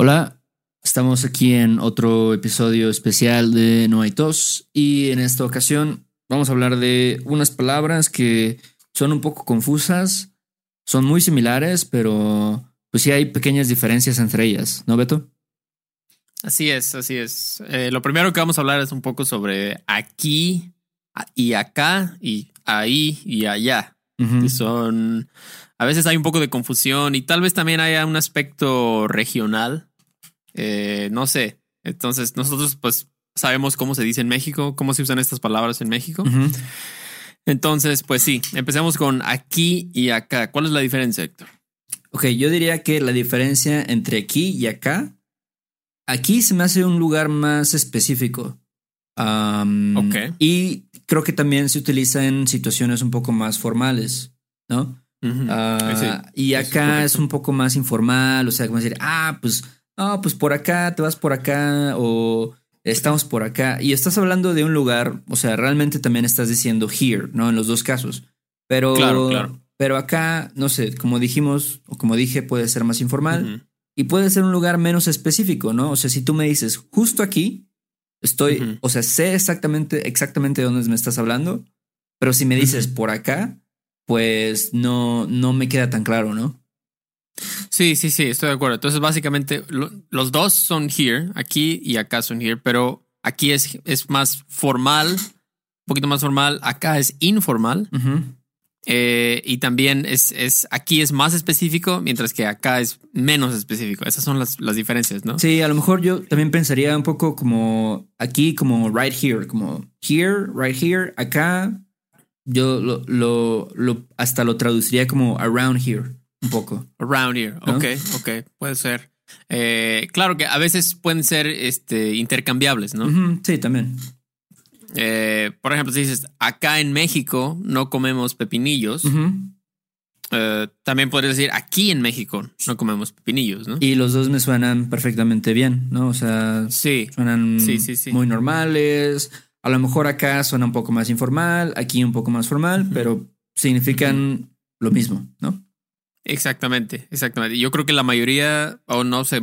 Hola, estamos aquí en otro episodio especial de No hay tos y en esta ocasión vamos a hablar de unas palabras que son un poco confusas, son muy similares, pero pues sí hay pequeñas diferencias entre ellas, ¿no, Beto? Así es, así es. Eh, lo primero que vamos a hablar es un poco sobre aquí y acá y ahí y allá. Que son. A veces hay un poco de confusión y tal vez también haya un aspecto regional eh, no sé. Entonces, nosotros pues sabemos cómo se dice en México, cómo se usan estas palabras en México. Entonces, pues sí, empecemos con aquí y acá. ¿Cuál es la diferencia, Héctor? Ok, yo diría que la diferencia entre aquí y acá, aquí se me hace un lugar más específico. ok. Y creo que también se utiliza en situaciones un poco más formales, ¿no? Ah, y acá es, un poco más informal, o sea, como decir, ah, pues no, pues por acá, te vas por acá o estamos por acá. Y estás hablando de un lugar, o sea, realmente también estás diciendo here, ¿no? En los dos casos. Pero, claro, claro. pero acá, no sé, como dijimos o como dije, puede ser más informal y puede ser un lugar menos específico, ¿no? O sea, si tú me dices justo aquí, estoy, o sea, sé exactamente, exactamente de dónde me estás hablando, pero si me dices por acá, pues no, no me queda tan claro, ¿no? Sí, sí, sí, estoy de acuerdo. Entonces, básicamente, los dos son here, aquí y acá son here, pero aquí es, es más formal, un poquito más formal, acá es informal. Eh, y también es, es aquí es más específico, mientras que acá es menos específico. Esas son las, las diferencias, ¿no? Sí, a lo mejor yo también pensaría un poco como aquí, como right here, como here, right here, acá. Yo lo, lo, lo hasta lo traduciría como around here un poco. Around here. Ok, ok, puede ser. Eh, claro que a veces pueden ser este, intercambiables, ¿no? Sí, también. Eh, por ejemplo, si dices, acá en México no comemos pepinillos, eh, también podrías decir, aquí en México no comemos pepinillos, ¿no? Y los dos me suenan perfectamente bien, ¿no? O sea, sí. suenan muy normales. A lo mejor acá suena un poco más informal, aquí un poco más formal, pero significan lo mismo, ¿no? Exactamente, exactamente. Yo creo que la mayoría, o no sé,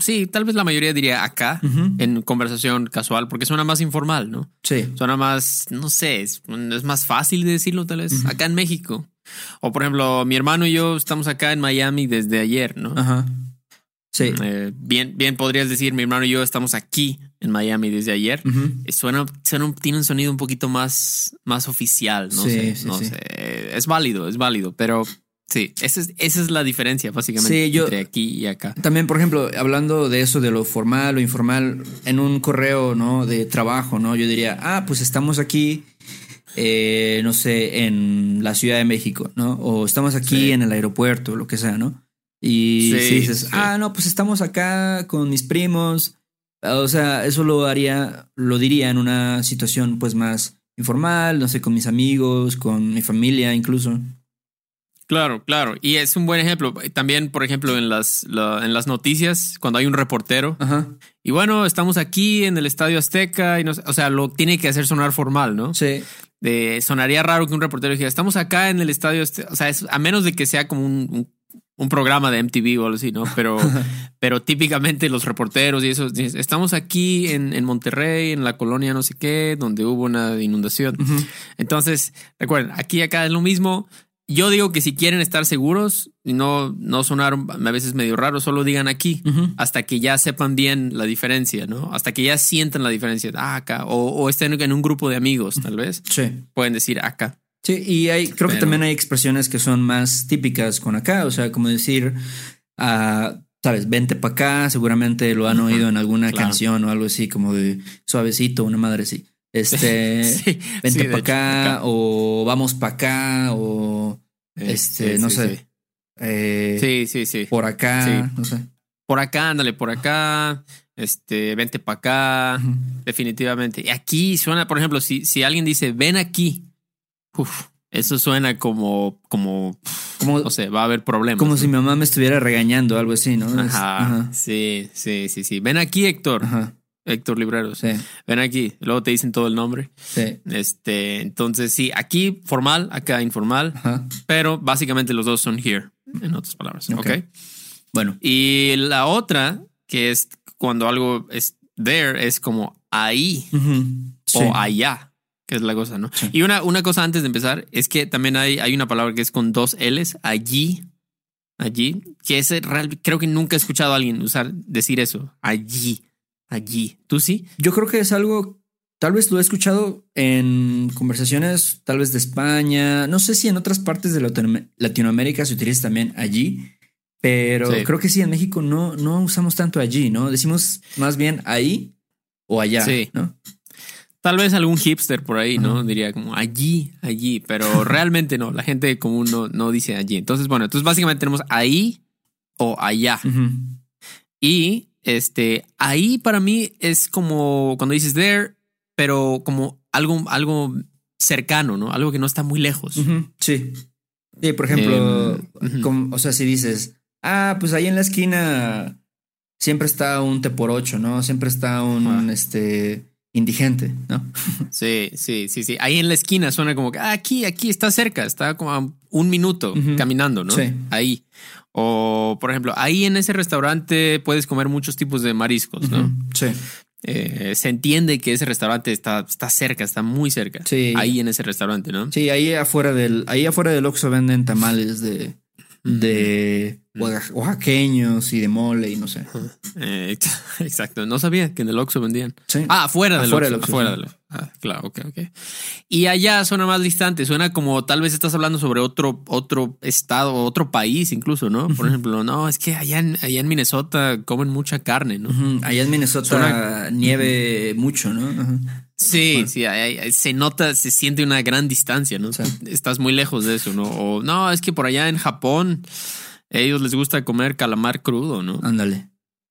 sí, tal vez la mayoría diría acá en conversación casual, porque suena más informal, ¿no? Sí. Suena más, no sé, es, más fácil de decirlo tal vez, acá en México. O por ejemplo, mi hermano y yo estamos acá en Miami desde ayer, ¿no? Ajá. Sí. Eh, bien, bien podrías decir, mi hermano y yo estamos aquí en Miami desde ayer. suena, suena, tiene un sonido un poquito más, más oficial, no sé, no sé. Es válido, es válido, pero Sí, esa es, esa es la diferencia básicamente entre aquí y acá. También, por ejemplo, hablando de eso, de lo formal o informal, en un correo, ¿no? De trabajo, ¿no? Yo diría, ah, pues estamos aquí, eh, no sé, en la Ciudad de México, ¿no? O estamos aquí en el aeropuerto, lo que sea, ¿no? Y si dices, ah, no, pues estamos acá con mis primos, o sea, eso lo haría, lo diría en una situación pues más informal, no sé, con mis amigos, con mi familia incluso. Claro, claro. Y es un buen ejemplo. También, por ejemplo, en las, en las noticias, cuando hay un reportero. Y bueno, estamos aquí en el Estadio Azteca y no, o sea, lo tiene que hacer sonar formal, ¿no? Sí. De, sonaría raro que un reportero dijera, estamos acá en el Estadio Azteca. O sea, a menos de que sea como un, un, programa de MTV o algo así, ¿no? Pero, pero típicamente los reporteros y eso, estamos aquí en, en, Monterrey, en la colonia no sé qué, donde hubo una inundación. Entonces, recuerden, aquí acá es lo mismo yo digo que si quieren estar seguros y no, no sonar a veces medio raro, solo digan aquí hasta que ya sepan bien la diferencia, ¿no? Hasta que ya sientan la diferencia. Ah, acá. O, estén en un grupo de amigos, tal vez. Sí. Pueden decir acá. Sí, y hay, creo que también hay expresiones que son más típicas con acá. O sea, como decir, uh, sabes, vente para acá. Seguramente lo han oído en alguna canción o algo así, como de suavecito, una madre así. Este, vente para acá, o vamos para acá, o este, no sé. Eh, sí, sí, sí. Por acá, no sé. Por acá, ándale, por acá. Este, vente para acá. Definitivamente. Y aquí suena, por ejemplo, si, si alguien dice ven aquí, eso suena como, como, como, no sé, va a haber problemas. Como si mi mamá me estuviera regañando, algo así, ¿no? Ajá. Sí, sí, sí, sí. Ven aquí, Héctor. Ajá. Héctor Libreros. Sí. Ven aquí, luego te dicen todo el nombre. Sí. Este, entonces sí, aquí formal, acá informal, pero básicamente los dos son here, en otras palabras. Ok. Bueno. Y la otra que es cuando algo es there, es como ahí o allá, que es la cosa, ¿no? Y una, una cosa antes de empezar es que también hay, hay una palabra que es con dos L's, allí, allí, que es real, creo que nunca he escuchado a alguien usar, decir eso, allí, allí. ¿Tú sí? Yo creo que es algo Tal vez lo he escuchado en conversaciones, tal vez de España. No sé si en otras partes de Latinoamérica se utiliza también allí, pero creo que sí, en México no, no usamos tanto allí, ¿no? Decimos más bien ahí o allá, sí. ¿no? Tal vez algún hipster por ahí, ¿no? Diría como allí, allí, pero realmente no. La gente común no, no dice allí. Entonces, bueno, entonces básicamente tenemos ahí o allá. Y este, ahí para mí es como cuando dices there, pero como algo, algo cercano, ¿no? Algo que no está muy lejos. Sí. Sí, por ejemplo, em, o sea, si dices, ah, pues ahí en la esquina siempre está un T por ocho, ¿no? Siempre está un este indigente, ¿no? Sí, sí, sí, sí. Ahí en la esquina suena como que ah, aquí, aquí está cerca, está como a un minuto caminando, ¿no? Sí. Ahí. O, por ejemplo, ahí en ese restaurante puedes comer muchos tipos de mariscos, ¿no? Sí. Eh, se entiende que ese restaurante está, está cerca, está muy cerca. Sí. Ahí en ese restaurante, ¿no? Sí, ahí afuera del, ahí afuera del Oxxo venden tamales de, de oaxaqueños y de mole y no sé. Eh, exacto. No sabía que en el Oxxo vendían. Ah, afuera del Oxxo. Afuera del Ah, claro, ok, ok. Y allá suena más distante, suena como tal vez estás hablando sobre otro, otro estado, otro país incluso, ¿no? Por ejemplo, no, es que allá en, allá en Minnesota comen mucha carne, ¿no? Allá en Minnesota nieve mucho, ¿no? Sí, sí, se nota, se siente una gran distancia, ¿no? Estás muy lejos de eso, ¿no? O no, es que por allá en Japón ellos les gusta comer calamar crudo, ¿no? Ándale.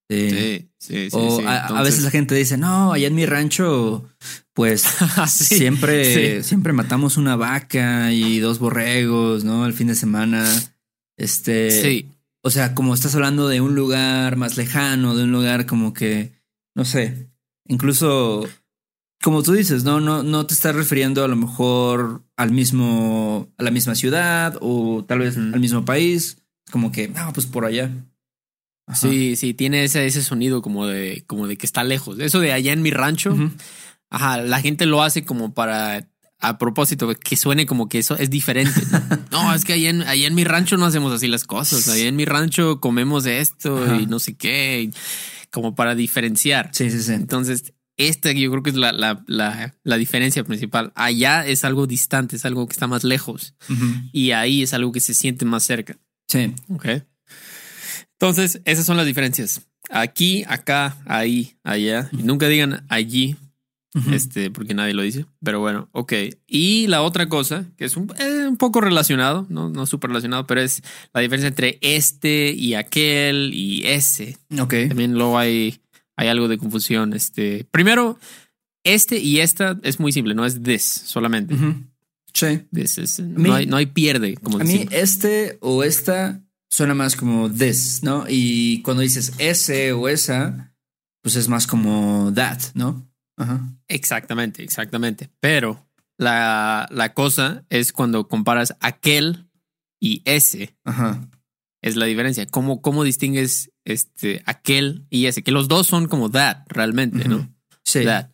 Sí, sí, sí. o a, veces la gente dice, no, allá en mi rancho, pues ah, siempre, siempre matamos una vaca y dos borregos, ¿no? El fin de semana. Este. Sí. O sea, como estás hablando de un lugar más lejano, de un lugar como que, no sé, incluso, como tú dices, no, no, no te estás refiriendo a lo mejor al mismo, a la misma ciudad o tal vez al mismo país. Como que, no, pues por allá. Sí, sí, tiene ese, ese sonido como de, como de que está lejos. Eso de allá en mi rancho, ajá, la gente lo hace como para a propósito, que suene como que eso es diferente. No, es que allá en, allá en mi rancho no hacemos así las cosas. Allá en mi rancho comemos esto y no sé qué, como para diferenciar. Sí, sí, sí. Entonces, esta yo creo que es la, la, la, la diferencia principal. Allá es algo distante, es algo que está más lejos. Y ahí es algo que se siente más cerca. Sí. Ok. Entonces, esas son las diferencias. Aquí, acá, ahí, allá. Y nunca digan allí, este, porque nadie lo dice. Pero bueno, ok. Y la otra cosa, que es un, eh, un poco relacionado, no, no súper relacionado, pero es la diferencia entre este y aquel y ese. Ok. También luego hay, hay algo de confusión. Este, primero, este y esta es muy simple, no es this solamente. Sí. no, hay, no hay pierde. Como a mí, este o esta suena más como this, ¿no? Y cuando dices ese o esa, pues es más como that, ¿no? Ajá. Exactamente, exactamente. Pero la, la cosa es cuando comparas aquel y ese. Ajá. Es la diferencia. ¿Cómo, cómo distingues este, aquel y ese? Que los dos son como that, realmente, ¿no? Sí. That.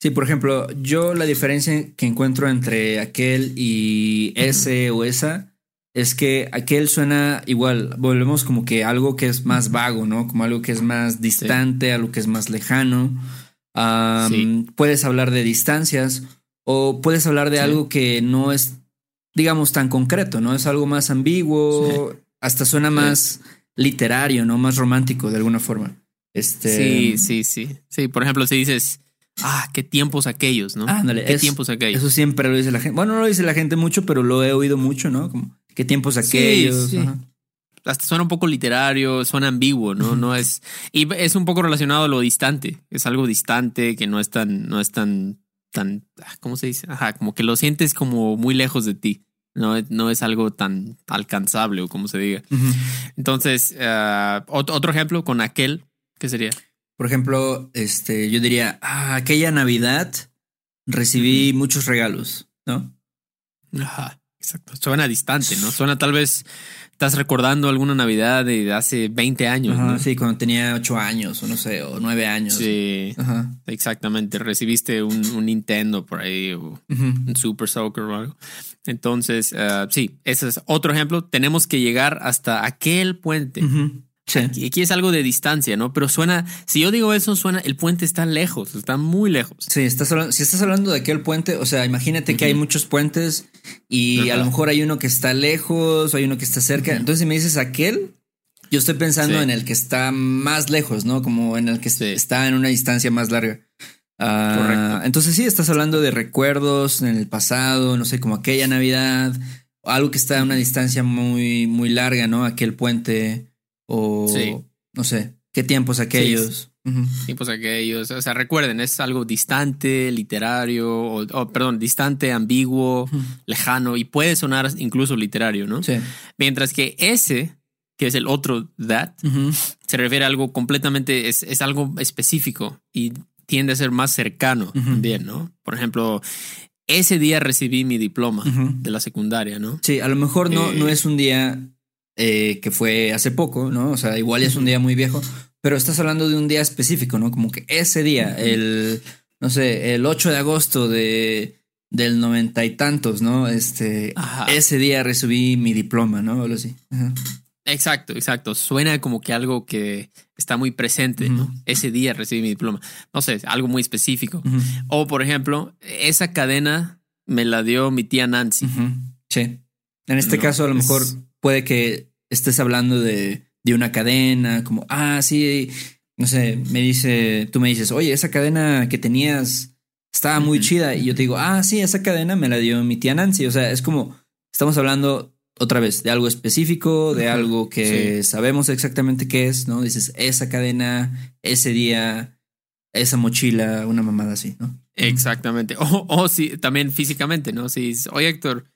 Sí, por ejemplo, yo la diferencia que encuentro entre aquel y ese o esa es que aquel suena igual, volvemos como que algo que es más vago, ¿no? Como algo que es más distante, algo que es más lejano. Puedes hablar de distancias o puedes hablar de algo que no es, digamos, tan concreto, ¿no? Es algo más ambiguo, hasta suena más literario, ¿no? Más romántico de alguna forma. Este... Sí, sí, sí. Sí, por ejemplo, si dices, ah, qué tiempos aquellos, ¿no? Ándale, qué tiempos aquellos. Eso siempre lo dice la gente. Bueno, no lo dice la gente mucho, pero lo he oído mucho, ¿no? Como, qué tiempos aquellos. Hasta suena un poco literario, suena ambiguo, ¿no? No es. Y es un poco relacionado a lo distante. Es algo distante que no es tan, no es tan, tan, ah, ¿cómo se dice? Ajá, como que lo sientes como muy lejos de ti. No, no es algo tan alcanzable o como se diga. Entonces, ah, otro ejemplo con aquel, ¿qué sería? Por ejemplo, este, yo diría, ah, aquella Navidad recibí muchos regalos, ¿no? Ajá. Exacto. Suena distante, ¿no? Suena tal vez estás recordando alguna Navidad de hace 20 años. Sí, cuando tenía 8 años o no sé, o 9 años. Sí, exactamente. Recibiste un, Nintendo por ahí o un Super Soccer o algo. Entonces, uh, sí, ese es otro ejemplo. Tenemos que llegar hasta aquel puente. Aquí, es algo de distancia, ¿no? Pero suena, si yo digo eso, suena, el puente está lejos, está muy lejos. Sí, estás hablando, si estás hablando de aquel puente, o sea, imagínate que hay muchos puentes y a lo mejor hay uno que está lejos, o hay uno que está cerca. Entonces, si me dices aquel, yo estoy pensando en el que está más lejos, ¿no? Como en el que está en una distancia más larga. Ah, Correcto. Entonces, sí, estás hablando de recuerdos en el pasado, no sé, como aquella Navidad, algo que está a una distancia muy, muy larga, ¿no? Aquel puente. O no sé, qué tiempos aquellos. Tiempos aquellos. O sea, recuerden, es algo distante, literario, o, perdón, distante, ambiguo, lejano, y puede sonar incluso literario, ¿no? Sí. Mientras que ese, que es el otro that, se refiere a algo completamente, es, es, algo específico y tiende a ser más cercano también, ¿no? Por ejemplo, ese día recibí mi diploma de la secundaria, ¿no? Sí, a lo mejor no, no eh, es un día eh, que fue hace poco, ¿no? O sea, igual es un día muy viejo, pero estás hablando de un día específico, ¿no? Como que ese día, el, no sé, el 8 de agosto de, del noventa y tantos, ¿no? Este, ese día recibí mi diploma, ¿no? O así. Exacto, exacto. Suena como que algo que está muy presente, ¿no? Ese día recibí mi diploma. No sé, algo muy específico. O, por ejemplo, esa cadena me la dio mi tía Nancy. Sí. En este caso, a lo mejor puede que estés hablando de, de una cadena, como, ah, sí, no sé, me dice, tú me dices, oye, esa cadena que tenías estaba muy chida. Y yo te digo, ah, sí, esa cadena me la dio mi tía Nancy. O sea, es como, estamos hablando otra vez de algo específico, de algo que sabemos exactamente qué es, ¿no? Dices, esa cadena, ese día, esa mochila, una mamada así, ¿no? Exactamente. O, o sí, también físicamente, ¿no? Si, oye, Héctor,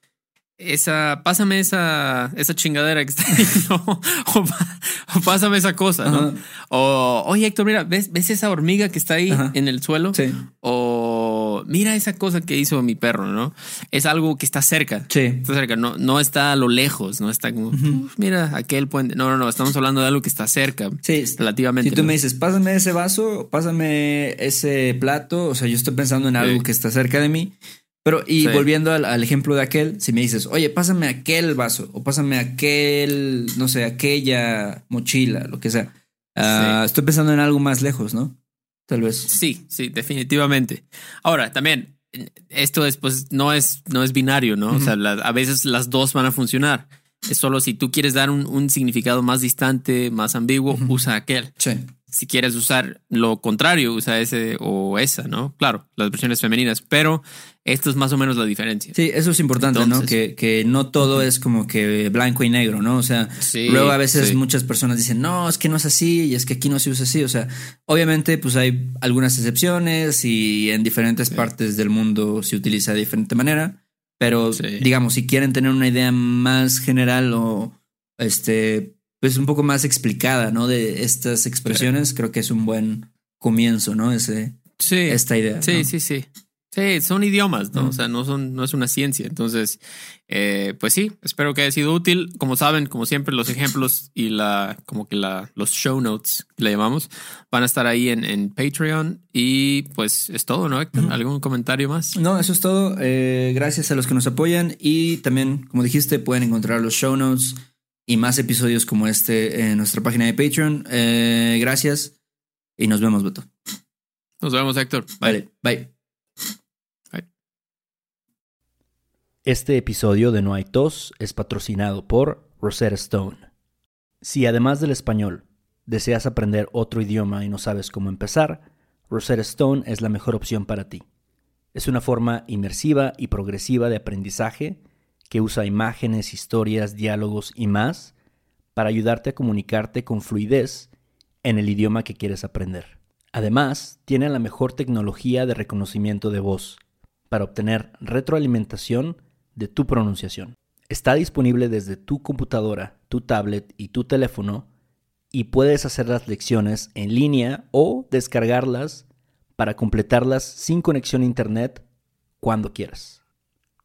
esa, pásame esa, esa chingadera que está ahí, o, pásame esa cosa, ¿no? O, oye, Héctor, mira, ¿ves, ¿ves esa hormiga que está ahí en el suelo? Sí. O mira esa cosa que hizo mi perro, ¿no? Es algo que está cerca. Sí. Está cerca, no, no está a lo lejos, no está como, mira, aquel puente. No, no, no, estamos hablando de algo que está cerca. Sí. Relativamente. Si tú me dices, pásame ese vaso, pásame ese plato, o sea, yo estoy pensando en algo que está cerca de mí. Pero, y volviendo al, ejemplo de aquel, si me dices, oye, pásame aquel vaso, o pásame aquel, no sé, aquella mochila, lo que sea. Ah, estoy pensando en algo más lejos, ¿no? Tal vez. Sí, sí, definitivamente. Ahora, también, esto es, pues, no es, no es binario, ¿no? O sea, a veces las dos van a funcionar. Es solo si tú quieres dar un, significado más distante, más ambiguo, usa aquel. Sí si quieres usar lo contrario, usa ese o esa, ¿no? Claro, las versiones femeninas, pero esto es más o menos la diferencia. Sí, eso es importante, ¿no? Que, que, no todo es como que blanco y negro, ¿no? O sea, luego a veces muchas personas dicen, no, es que no es así y es que aquí no se usa así. O sea, obviamente, pues hay algunas excepciones y en diferentes partes del mundo se utiliza de diferente manera. Pero digamos, si quieren tener una idea más general o este pues un poco más explicada, ¿no? De estas expresiones, creo que es un buen comienzo, ¿no? Ese, sí, esta idea. Sí, sí, sí. Sí, son idiomas, ¿no? O sea, no son, no es una ciencia. Entonces, eh, pues sí, espero que haya sido útil. Como saben, como siempre, los ejemplos y la, como que la, los show notes que le llamamos, van a estar ahí en, en Patreon. Y pues es todo, ¿no, Héctor? ¿Algún comentario más? No, eso es todo. Eh, gracias a los que nos apoyan. Y también, como dijiste, pueden encontrar los show notes y más episodios como este en nuestra página de Patreon. Eh, gracias y nos vemos, Beto. Nos vemos, Héctor. Bye. bye. Bye. Este episodio de No hay tos es patrocinado por Rosetta Stone. Si además del español deseas aprender otro idioma y no sabes cómo empezar, Rosetta Stone es la mejor opción para ti. Es una forma inmersiva y progresiva de aprendizaje que usa imágenes, historias, diálogos y más para ayudarte a comunicarte con fluidez en el idioma que quieres aprender. Además, tiene la mejor tecnología de reconocimiento de voz para obtener retroalimentación de tu pronunciación. Está disponible desde tu computadora, tu tablet y tu teléfono y puedes hacer las lecciones en línea o descargarlas para completarlas sin conexión a internet cuando quieras.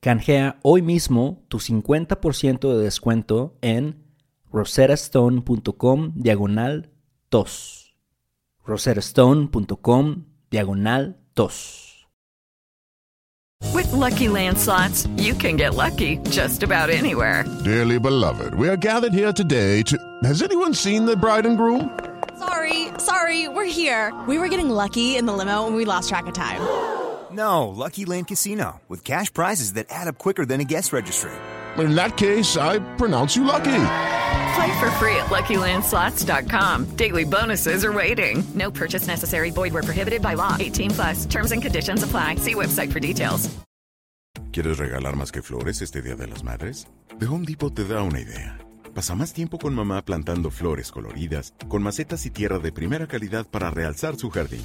Canjea hoy mismo tu 50% de descuento en rosettastone.com diagonal tos. rosettastone.com diagonal tos. With lucky landslots, you can get lucky just about anywhere. Dearly beloved, we are gathered here today to. Has anyone seen the bride and groom? Sorry, sorry, we're here. We were getting lucky in the limo and we lost track of time. No, Lucky Land Casino, with cash prizes that add up quicker than a guest registry. In that case, I pronounce you lucky. Play for free at LuckyLandSlots.com. Daily bonuses are waiting. No purchase necessary. Void were prohibited by law. 18 plus. Terms and conditions apply. See website for details. ¿Quieres regalar más que flores este Día de las Madres? The Home Depot te da una idea. Pasa más tiempo con mamá plantando flores coloridas, con macetas y tierra de primera calidad para realzar su jardín.